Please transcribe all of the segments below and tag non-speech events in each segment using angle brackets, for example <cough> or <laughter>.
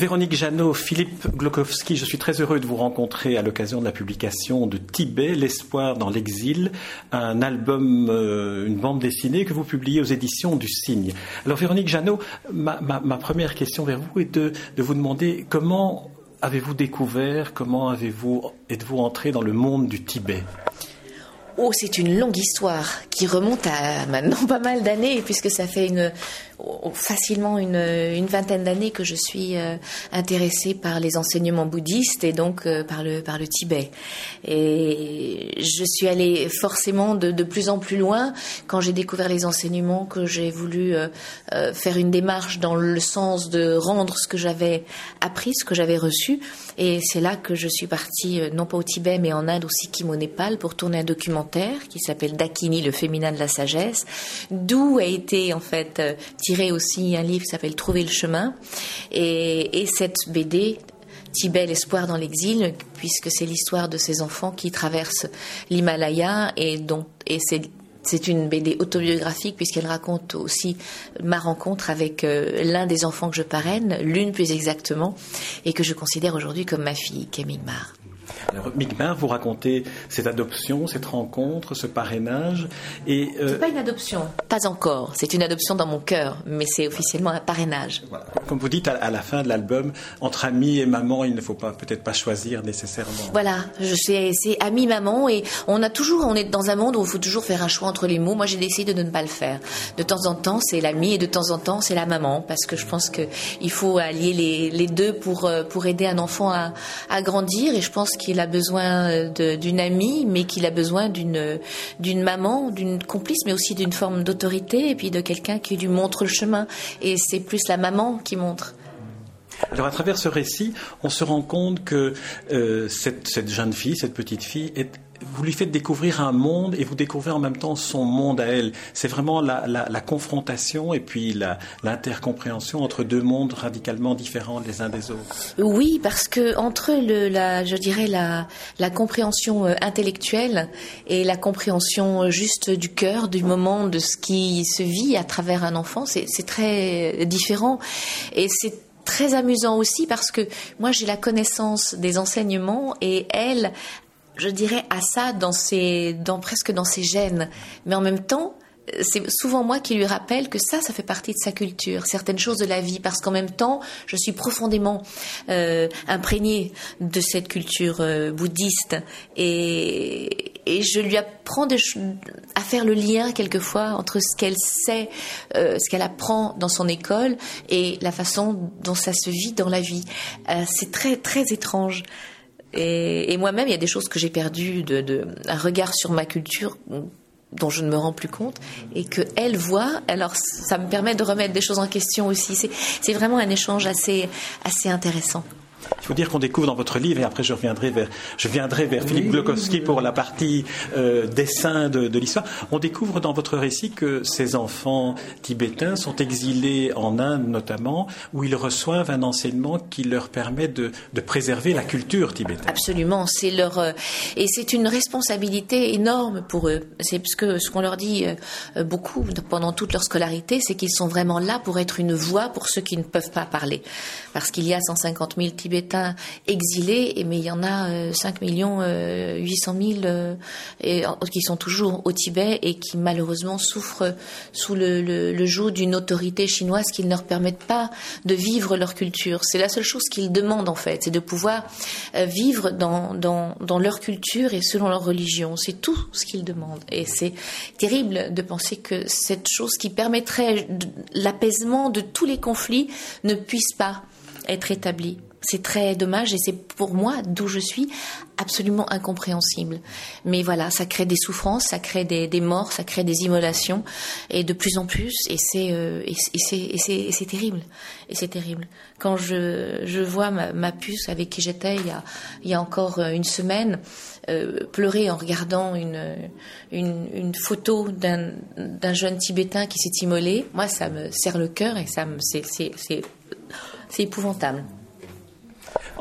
Véronique Jeannot, Philippe Glokowski, je suis très heureux de vous rencontrer à l'occasion de la publication de Tibet, l'espoir dans l'exil, un album, euh, une bande dessinée que vous publiez aux éditions du Cygne. Alors Véronique Jeannot, ma, première question vers vous est de, de vous demander comment avez-vous découvert, comment avez-vous, êtes-vous entré dans le monde du Tibet? Oh, c'est une longue histoire qui remonte à maintenant pas mal d'années, puisque ça fait une, facilement une, vingtaine d'années que je suis euh, intéressée par les enseignements bouddhistes et donc euh, par, le, par le Tibet. Et je suis allée forcément de, plus en plus loin quand j'ai découvert les enseignements, que j'ai voulu euh, faire une démarche dans le sens de rendre ce que j'avais appris, ce que j'avais reçu. Et c'est là que je suis partie, non pas au Tibet, mais en Inde, aussi, Sikkim, au Népal, pour tourner un documentaire qui s'appelle Dakini, le féminin de la sagesse, d'où a été en fait aussi un livre qui s'appelle Trouver le chemin. Et, cette BD, Tibet, l'espoir dans l'exil, puisque c'est l'histoire de ces enfants qui traversent l'Himalaya et dont et c'est une BD autobiographique puisqu'elle raconte aussi ma rencontre avec euh, l'un des enfants que je parraine, l'une plus exactement, et que je considère aujourd'hui comme ma fille, Camille Mar. Alors, Migmar, vous racontez cette adoption, cette rencontre, ce parrainage. Et euh... pas une adoption, pas encore. C'est une adoption dans mon cœur, mais c'est officiellement un parrainage. Comme vous dites à, la fin de l'album, entre amis et maman, il ne faut pas peut-être pas choisir nécessairement. Voilà, c'est ami maman et on a toujours, on est dans un monde où il faut toujours faire un choix entre les mots. Moi, j'ai décidé de ne pas le faire. De temps en temps, c'est l'ami et de temps en temps, c'est la maman, parce que je pense que il faut allier les, les deux pour euh, pour aider un enfant à, à grandir. Et je pense qu'il a besoin euh, d'une amie, mais qu'il a besoin d'une maman, d'une complice, mais aussi d'une forme d'autorité et puis de quelqu'un qui lui montre le chemin. Et c'est plus la maman qui montre. Alors à travers ce récit, on se rend compte que euh, cette jeune fille, cette petite fille, est vous lui faites découvrir un monde et vous découvrez en même temps son monde à elle. C'est vraiment la, confrontation et puis l'intercompréhension entre deux mondes radicalement différents les uns des autres. Oui, parce que entre la, je dirais la, la compréhension euh, intellectuelle et la compréhension euh, juste du cœur, du moment, de ce qui se vit à travers un enfant, c'est très différent et c'est très amusant aussi parce que moi j'ai la connaissance des enseignements et elle je dirais, à ça dans ses, dans presque dans ses gènes. Mais en même temps, c'est souvent moi qui lui rappelle que ça, ça fait partie de sa culture, certaines choses de la vie, parce qu'en même temps, je suis profondément euh, imprégnée de cette culture euh, bouddhiste et, et, je lui apprends à faire le lien quelquefois entre ce qu'elle sait, euh, ce qu'elle apprend dans son école et la façon dont ça se vit dans la vie. Euh, c'est très très étrange. Et, moi-même, il y a des choses que j'ai perdues, de, un regard sur ma culture dont je ne me rends plus compte et que elle voit. Alors, ça me permet de remettre des choses en question aussi. C'est vraiment un échange assez, assez intéressant. Il faut dire qu'on découvre dans votre livre, et après je reviendrai vers, je viendrai vers Philippe Glokowski pour la partie euh, dessin de, l'histoire. On découvre dans votre récit que ces enfants tibétains sont exilés en Inde notamment, où ils reçoivent un enseignement qui leur permet de, préserver la culture tibétaine. Absolument, c'est leur euh, et c'est une responsabilité énorme pour eux. C'est parce que ce qu'on leur dit euh, beaucoup pendant toute leur scolarité, c'est qu'ils sont vraiment là pour être une voix pour ceux qui ne peuvent pas parler, parce qu'il y a 150 000 Tibétains Exilés, mais il y en a 5 euh, millions 800 000 et, qui sont toujours au Tibet et qui malheureusement souffrent sous le, joug d'une autorité chinoise qui ne leur permettent pas de vivre leur culture. C'est la seule chose qu'ils demandent en fait, c'est de pouvoir euh, vivre dans leur culture et selon leur religion. C'est tout ce qu'ils demandent. Et c'est terrible de penser que cette chose qui permettrait l'apaisement de tous les conflits ne puisse pas être établie. C'est très dommage et c'est pour moi, d'où je suis, absolument incompréhensible. Mais voilà, ça crée des souffrances, ça crée des, morts, ça crée des immolations et de plus en plus et c'est euh, et, c'est terrible et c'est terrible. Quand je, je vois ma, puce avec qui j'étais il y a il y a encore euh, une semaine euh, pleurer en regardant une une, une photo d'un d'un jeune tibétain qui s'est immolé, moi ça me serre le cœur et ça me c'est c'est c'est épouvantable.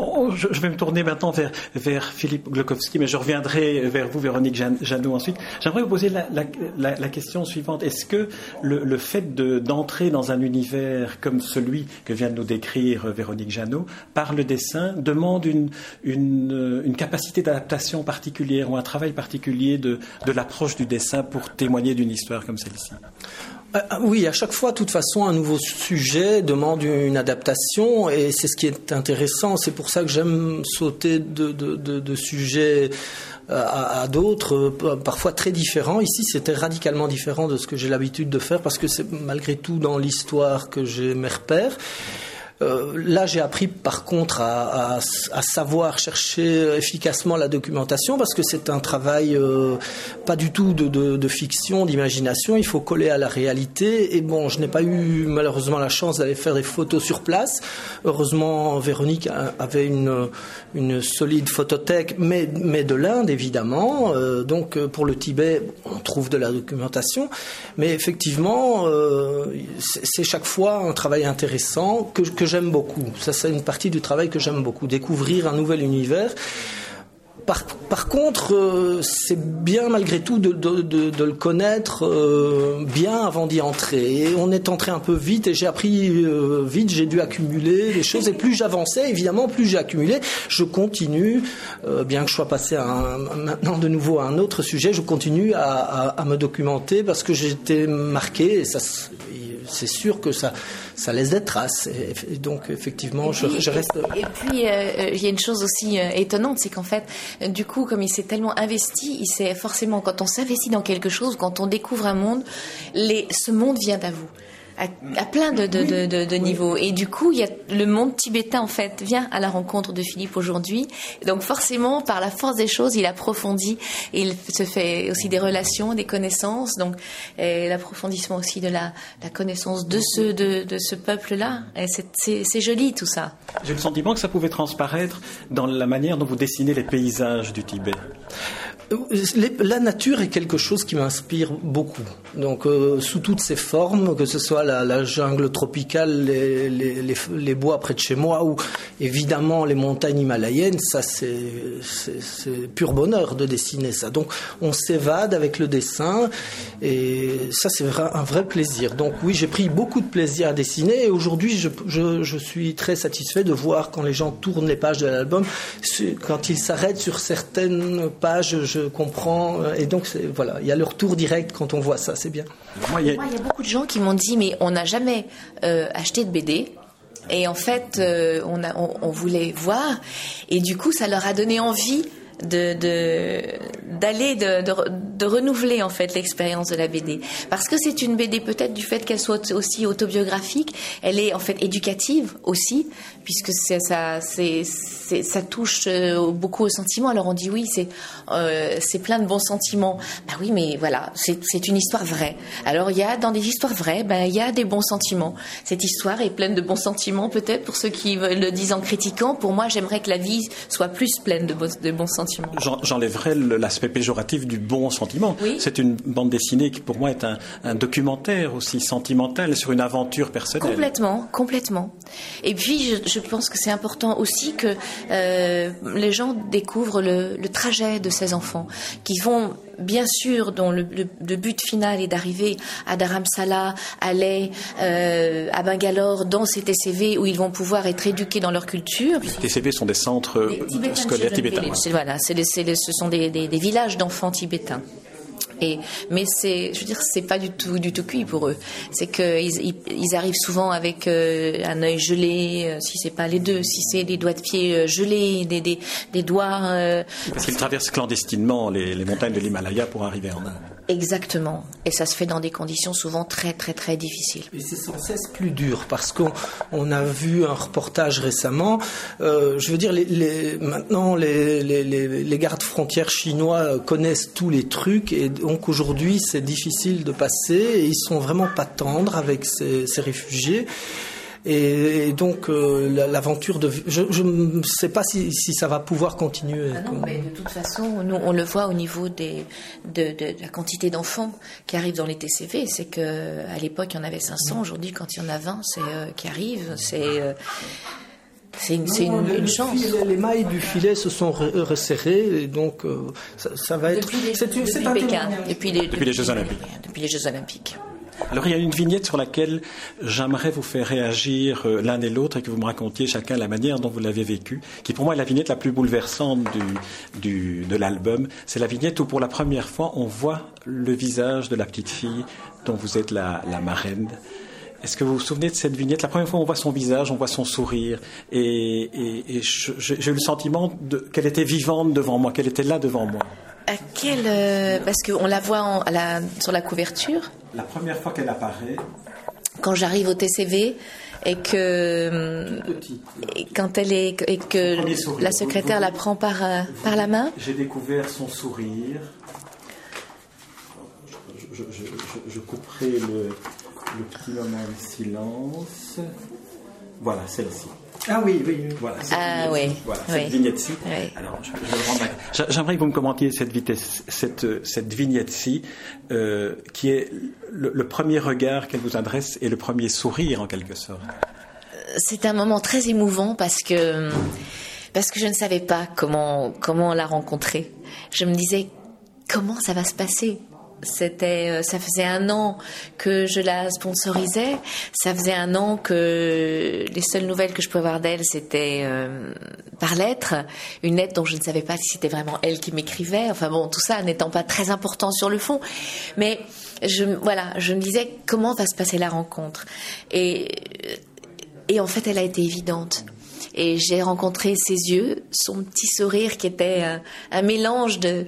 Oh, je, vais me tourner maintenant vers, Philippe Glokowski, mais je reviendrai vers vous, Véronique Jeannot, ensuite. J'aimerais vous poser la, question suivante. Est-ce que le, fait d'entrer dans un univers comme celui que vient de nous décrire Véronique Jeannot, par le dessin, demande une, une, capacité d'adaptation particulière ou un travail particulier de, l'approche du dessin pour témoigner d'une histoire comme celle-ci? euh, euh, oui, à chaque fois, de toute façon, un nouveau sujet demande une adaptation et c'est ce qui est intéressant. C'est pour ça que j'aime sauter de, de, sujets euh, à, d'autres, parfois très différents. Ici, c'était radicalement différent de ce que j'ai l'habitude de faire parce que c'est malgré tout dans l'histoire que j'ai mes repères. Euh, là, j'ai appris par contre à, savoir chercher efficacement la documentation parce que c'est un travail euh, pas du tout de, fiction, d'imagination. Il faut coller à la réalité. Et bon, je n'ai pas eu malheureusement la chance d'aller faire des photos sur place. Heureusement, Véronique avait une, solide photothèque, mais, de l'Inde évidemment. Euh, donc pour le Tibet, on trouve de la documentation. Mais effectivement, c'est chaque fois un travail intéressant que, que j'aime beaucoup. Ça, c'est une partie du travail que j'aime beaucoup. Découvrir un nouvel univers. Par, contre, euh, c'est bien malgré tout de, le connaître euh, bien avant d'y entrer. on est entré un peu vite et j'ai appris euh, vite, j'ai dû accumuler les choses. Et plus j'avançais, évidemment, plus j'ai accumulé. Je continue, bien que je sois passé maintenant de nouveau à un autre sujet, je continue à, à me documenter parce que j'étais marqué. Et ça, c'est sûr que ça, ça laisse des traces. Et, donc, effectivement, je, reste. Et puis, euh, euh, il y a une chose aussi euh, étonnante, c'est qu'en fait, du coup, comme il s'est tellement investi, il sait forcément, quand on s'investit dans quelque chose, quand on découvre un monde, les, ce monde vient à vous à, plein de, de, de, de, niveaux. Et du coup, il y a le monde tibétain en fait vient à la rencontre de Philippe aujourd'hui. Donc forcément, par la force des choses, il approfondit et il se fait aussi des relations, des connaissances. Donc l'approfondissement aussi de la, la, connaissance de ce de, de ce peuple-là. C'est joli tout ça. J'ai le sentiment que ça pouvait transparaître dans la manière dont vous dessinez les paysages du Tibet. La nature est quelque chose qui m'inspire beaucoup. Donc, euh, sous toutes ses formes, que ce soit la, jungle tropicale, les, bois près de chez moi, ou évidemment les montagnes himalayennes, ça c'est pur bonheur de dessiner ça. Donc, on s'évade avec le dessin, et ça c'est un vrai plaisir. Donc, oui, j'ai pris beaucoup de plaisir à dessiner, et aujourd'hui, je, je, je, suis très satisfait de voir quand les gens tournent les pages de l'album, quand ils s'arrêtent sur certaines pages, je comprends. Euh, et donc, voilà, il y a le retour direct quand on voit ça, c'est bien. Moi, il y, a... beaucoup de gens qui m'ont dit, mais on n'a jamais euh, acheté de BD. Et en fait, euh, on, a, on, voulait voir. Et du coup, ça leur a donné envie de d'aller de, de, renouveler en fait l'expérience de la BD parce que c'est une BD peut-être du fait qu'elle soit aussi autobiographique elle est en fait éducative aussi puisque ça c'est ça touche euh, beaucoup aux sentiments. Alors on dit oui c'est euh, c'est plein de bons sentiments. Bah oui mais voilà c'est une histoire vraie. Alors il y a dans des histoires vraies ben il y a des bons sentiments. Cette histoire est pleine de bons sentiments peut-être pour ceux qui le disent en critiquant. Pour moi j'aimerais que la vie soit plus pleine de, de bons sentiments J'enlèverais l'aspect péjoratif du bon sentiment. C'est une bande dessinée qui, pour moi, est un, documentaire aussi sentimental sur une aventure personnelle. Complètement, complètement. Et puis, je, pense que c'est important aussi que euh, les gens découvrent le, le trajet de ces enfants, qui vont bien sûr, dont le, but final est d'arriver à Dharamsala, à Leh, euh, à Bangalore, dans ces TCV où ils vont pouvoir être éduqués dans leur culture. Les TCV sont des centres scolaires tibétains. Voilà, ce sont des villages d'enfants tibétains. Et, mais c'est, je veux dire, c'est pas du tout, du tout cuit pour eux. C'est qu'ils ils, arrivent souvent avec euh, un œil gelé, euh, si c'est pas les deux, si c'est des doigts de pied euh, gelés, des, des, des doigts. Parce qu'ils traversent clandestinement les, les montagnes de l'Himalaya pour arriver en Inde. Exactement. Et ça se fait dans des conditions souvent très très très difficiles. Et c'est sans cesse plus dur parce qu'on on a vu un reportage récemment. Euh, je veux dire, maintenant les, gardes frontières chinois connaissent tous les trucs et donc aujourd'hui c'est difficile de passer et ils sont vraiment pas tendres avec ces réfugiés. Et, donc euh, l'aventure de, je ne sais pas si, si, ça va pouvoir continuer. Ah non, mais de toute façon, nous on le voit au niveau des, de, de, la quantité d'enfants qui arrivent dans les TCV. C'est que à l'époque il y en avait 500, aujourd'hui quand il y en a 20, c'est euh, qui arrivent, c'est euh, C'est une, chance. les mailles du filet se sont resserrées et donc euh, ça, va être. Depuis, les, depuis les Jeux Olympiques. Depuis les Jeux Olympiques. Alors il y a une vignette sur laquelle j'aimerais vous faire réagir euh, l'un et l'autre et que vous me racontiez chacun la manière dont vous l'avez vécu, qui pour moi est la vignette la plus bouleversante du, de l'album. C'est la vignette où pour la première fois on voit le visage de la petite fille dont vous êtes la, marraine. Est-ce que vous vous souvenez de cette vignette? La première fois, on voit son visage, on voit son sourire, et, j'ai eu le sentiment qu'elle était vivante devant moi, qu'elle était là devant moi. À quel euh, Parce qu'on la voit sur la couverture. La première fois qu'elle apparaît. Quand j'arrive au TCV et que quand elle est et que la secrétaire la prend par euh, par la main. J'ai découvert son sourire. Je, couperai le, le petit moment de silence. Voilà, celle-ci. Ah oui, oui. Voilà, cette ah vignette-ci. Alors, j'aimerais que vous me commentiez cette, vitesse, cette, cette vignette-ci, euh, qui est le, premier regard qu'elle vous adresse et le premier sourire en quelque sorte. C'est un moment très émouvant parce que parce que je ne savais pas comment comment la rencontrer. Je me disais comment ça va se passer? C'était, euh, ça faisait un an que je la sponsorisais. Ça faisait un an que les seules nouvelles que je pouvais avoir d'elle, c'était euh, par lettre, une lettre dont je ne savais pas si c'était vraiment elle qui m'écrivait. Enfin bon, tout ça n'étant pas très important sur le fond, mais je, voilà, je me disais comment va se passer la rencontre? Et et en fait, elle a été évidente. Et j'ai rencontré ses yeux, son petit sourire qui était un, un mélange de,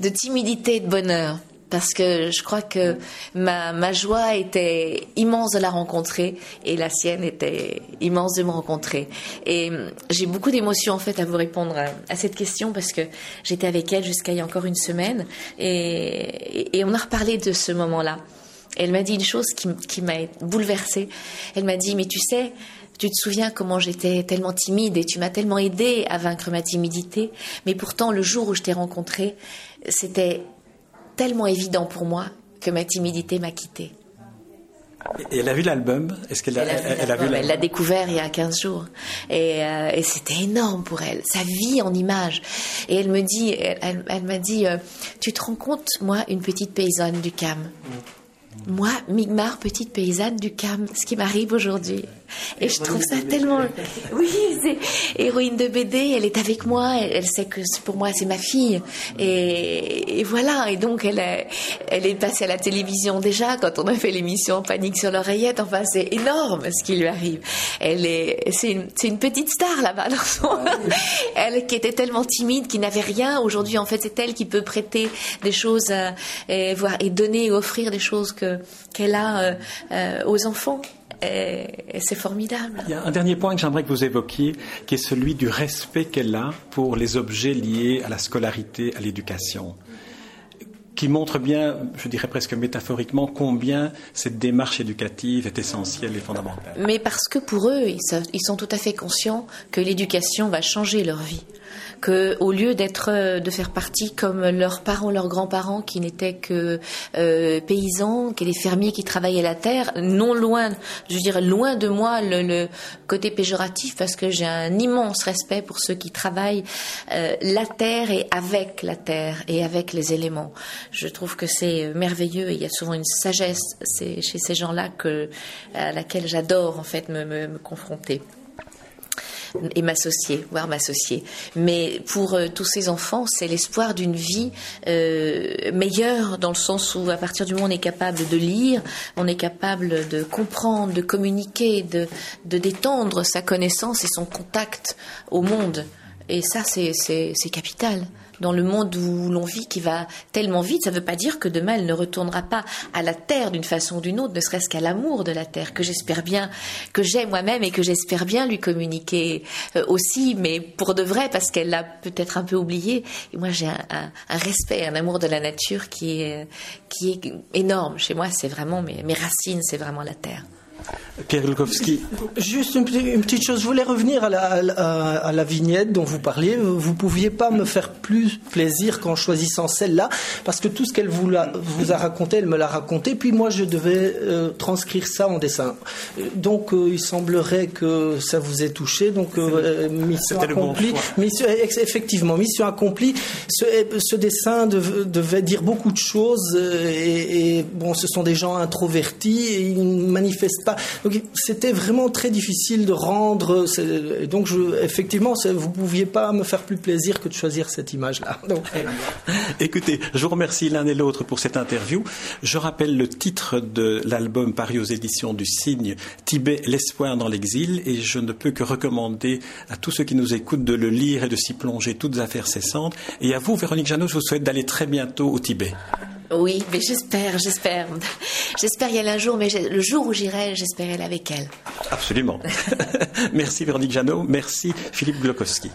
de timidité et de bonheur parce que je crois que ma, joie était immense de la rencontrer et la sienne était immense de me rencontrer. Et hum, j'ai beaucoup d'émotions en fait à vous répondre à, cette question parce que j'étais avec elle jusqu'à il y a encore une semaine et, on a reparlé de ce moment-là. Elle m'a dit une chose qui, qui m'a bouleversée. Elle m'a dit, mais tu sais, tu te souviens comment j'étais tellement timide et tu m'as tellement aidé à vaincre ma timidité, mais pourtant le jour où je t'ai rencontré, c'était tellement évident pour moi que ma timidité m'a quittée. Et elle a vu l'album? Est-ce qu'elle a, elle, a vu Elle l'a découvert il y a 15 jours. Et, euh, et c'était énorme pour elle. Sa vie en images. Et elle me dit, elle, elle m'a dit, euh, tu te rends compte, moi, une petite paysanne du Cam. Moi, Migmar, petite paysanne du Cam, ce qui m'arrive aujourd'hui. Et je trouve ça tellement. <laughs> Oui, c'est héroïne de BD. Elle est avec moi. Elle, sait que pour moi c'est ma fille. Et, voilà. Et donc elle, elle est passée à la télévision déjà quand on a fait l'émission Panique sur l'oreillette. Enfin, c'est énorme ce qui lui arrive. Elle est, c'est une, une, petite star là-bas. <laughs> elle qui était tellement timide, qui n'avait rien. Aujourd'hui, en fait, c'est elle qui peut prêter des choses euh, et voir et donner et offrir des choses que qu'elle a euh, euh, aux enfants et, c'est formidable. Il y a un dernier point que j'aimerais que vous évoquiez, qui est celui du respect qu'elle a pour les objets liés à la scolarité, à l'éducation qui montre bien, je dirais presque métaphoriquement, combien cette démarche éducative est essentielle et fondamentale. Mais parce que pour eux, ils sont tout à fait conscients que l'éducation va changer leur vie que au lieu d'être euh, de faire partie comme leurs parents, leurs grands-parents qui n'étaient que euh, paysans, qui étaient fermiers qui travaillaient la terre, non loin, je dirais loin de moi le, côté péjoratif parce que j'ai un immense respect pour ceux qui travaillent euh, la terre et avec la terre et avec les éléments. Je trouve que c'est merveilleux et il y a souvent une sagesse chez ces gens-là que à laquelle j'adore en fait me confronter et m'associer, voire m'associer. Mais pour euh, tous ces enfants, c'est l'espoir d'une vie euh, meilleure dans le sens où à partir du moment où on est capable de lire, on est capable de comprendre, de communiquer, de, de détendre sa connaissance et son contact au monde. Et ça, c'est capital dans le monde où l'on vit qui va tellement vite, ça ne veut pas dire que demain elle ne retournera pas à la terre d'une façon ou d'une autre, ne serait-ce qu'à l'amour de la terre, que j'espère bien, que j'ai moi-même et que j'espère bien lui communiquer euh, aussi, mais pour de vrai, parce qu'elle l'a peut-être un peu oublié. Et moi, j'ai un, respect, un amour de la nature qui est, énorme. Chez moi, c'est vraiment mes racines, c'est vraiment la terre. Pierre Glukowski. Juste une, petite chose, je voulais revenir à la, à, la, vignette dont vous parliez. Vous pouviez pas me faire plus plaisir qu'en choisissant celle-là, parce que tout ce qu'elle vous, vous, a raconté, elle me l'a raconté, puis moi je devais euh, transcrire ça en dessin. Donc euh, il semblerait que ça vous ait touché, donc euh, mission accomplie. mission, effectivement, mission accomplie. Ce, ce dessin devait dire beaucoup de choses, et, et, bon, ce sont des gens introvertis, et ils ne manifestent pas. Donc c'était vraiment très difficile de rendre. Donc je, effectivement, vous pouviez pas me faire plus plaisir que de choisir cette image-là. <laughs> Écoutez, je vous remercie l'un et l'autre pour cette interview. Je rappelle le titre de l'album paru aux éditions du Cygne, Tibet, l'espoir dans l'exil, et je ne peux que recommander à tous ceux qui nous écoutent de le lire et de s'y plonger toutes affaires cessantes. Et à vous, Véronique Janot, je vous souhaite d'aller très bientôt au Tibet. Oui, mais j'espère, j'espère. J'espère y aller un jour, mais le jour où j'irai, j'espérais aller avec elle. Absolument. <laughs> merci Véronique Janot, merci Philippe Glokowski.